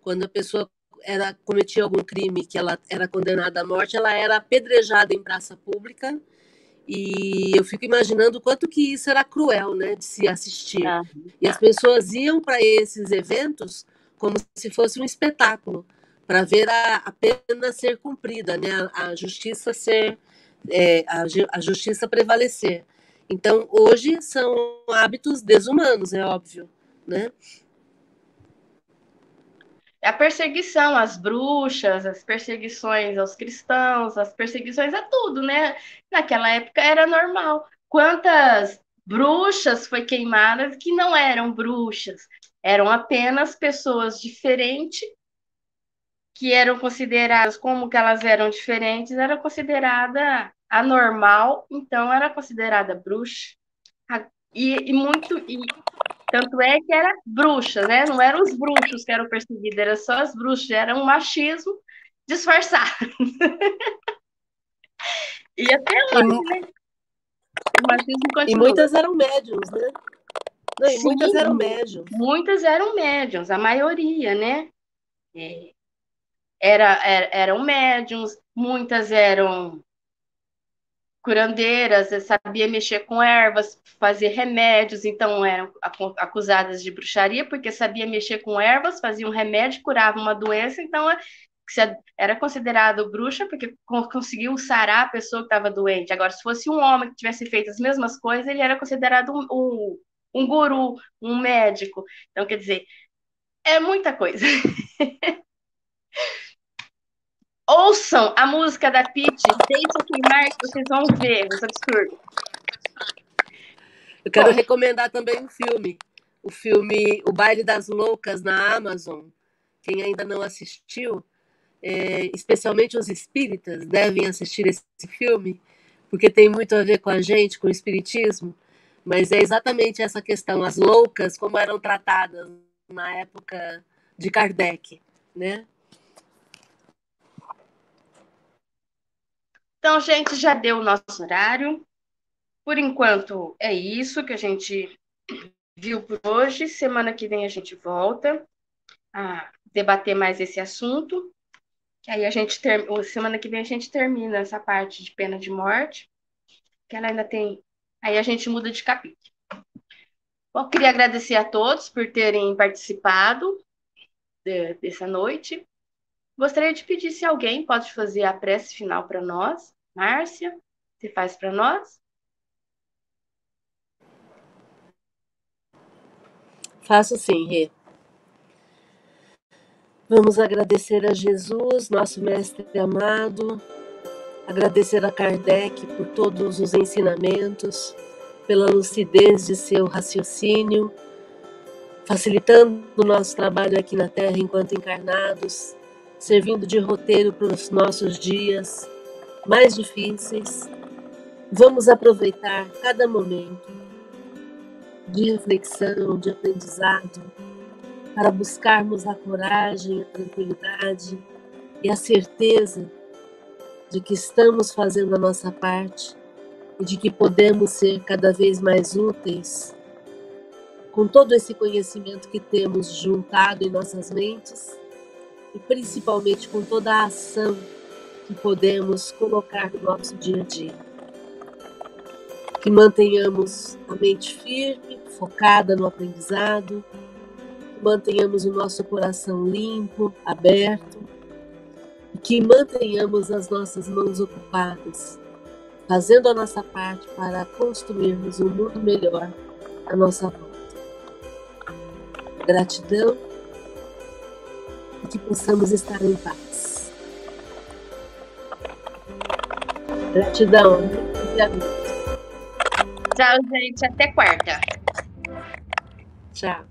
Quando a pessoa era cometia algum crime que ela era condenada à morte, ela era apedrejada em praça pública. E eu fico imaginando o quanto que isso era cruel, né, de se assistir. Ah. E as pessoas iam para esses eventos como se fosse um espetáculo para ver a, a, pena ser cumprida, né? a, a justiça ser é, a, a, justiça prevalecer. Então, hoje são hábitos desumanos, é óbvio, né? A perseguição às bruxas, as perseguições aos cristãos, as perseguições a tudo, né? Naquela época era normal. Quantas bruxas foi queimadas que não eram bruxas, eram apenas pessoas diferentes que eram consideradas como que elas eram diferentes, era considerada anormal, então era considerada bruxa. E, e, muito e tanto é que era bruxa, né? Não eram os bruxos que eram perseguidos, eram só as bruxas, era um machismo disfarçado. e até hoje, né? O machismo continua. E muitas eram médiums, né? Não, Sim, muitas eram médiums. Muitas eram médiums, a maioria, né? É, era, era, eram médiums, muitas eram curandeiras, sabia mexer com ervas, fazer remédios, então eram acusadas de bruxaria porque sabia mexer com ervas, fazia um remédio, curava uma doença, então é, era considerado bruxa porque conseguiu sarar a pessoa que estava doente. Agora, se fosse um homem que tivesse feito as mesmas coisas, ele era considerado um, um, um guru, um médico. Então, quer dizer, é muita coisa. Ouçam a música da Pitty, Deixa Queimar, que vocês vão ver os absurdos. Eu quero Bom. recomendar também um filme. O filme O Baile das Loucas na Amazon. Quem ainda não assistiu, é, especialmente os espíritas, devem assistir esse filme, porque tem muito a ver com a gente, com o espiritismo. Mas é exatamente essa questão, as loucas, como eram tratadas na época de Kardec, né? Então, gente, já deu o nosso horário. por enquanto é isso que a gente viu por hoje. Semana que vem a gente volta a debater mais esse assunto. Aí a gente ter... semana que vem a gente termina essa parte de pena de morte, que ela ainda tem. Aí a gente muda de capítulo. Bom, queria agradecer a todos por terem participado de, dessa noite. Gostaria de pedir se alguém pode fazer a prece final para nós. Márcia, você faz para nós? Faço sim, Rê. Vamos agradecer a Jesus, nosso mestre amado, agradecer a Kardec por todos os ensinamentos, pela lucidez de seu raciocínio, facilitando o nosso trabalho aqui na Terra enquanto encarnados, servindo de roteiro para os nossos dias mais difíceis. Vamos aproveitar cada momento de reflexão, de aprendizado, para buscarmos a coragem, a tranquilidade e a certeza de que estamos fazendo a nossa parte e de que podemos ser cada vez mais úteis com todo esse conhecimento que temos juntado em nossas mentes e principalmente com toda a ação que podemos colocar no nosso dia a dia. Que mantenhamos a mente firme, focada no aprendizado, que mantenhamos o nosso coração limpo, aberto, e que mantenhamos as nossas mãos ocupadas, fazendo a nossa parte para construirmos um mundo melhor à nossa volta. Gratidão e que possamos estar em paz. Gratidão. Tchau, gente. Até quarta. Tchau.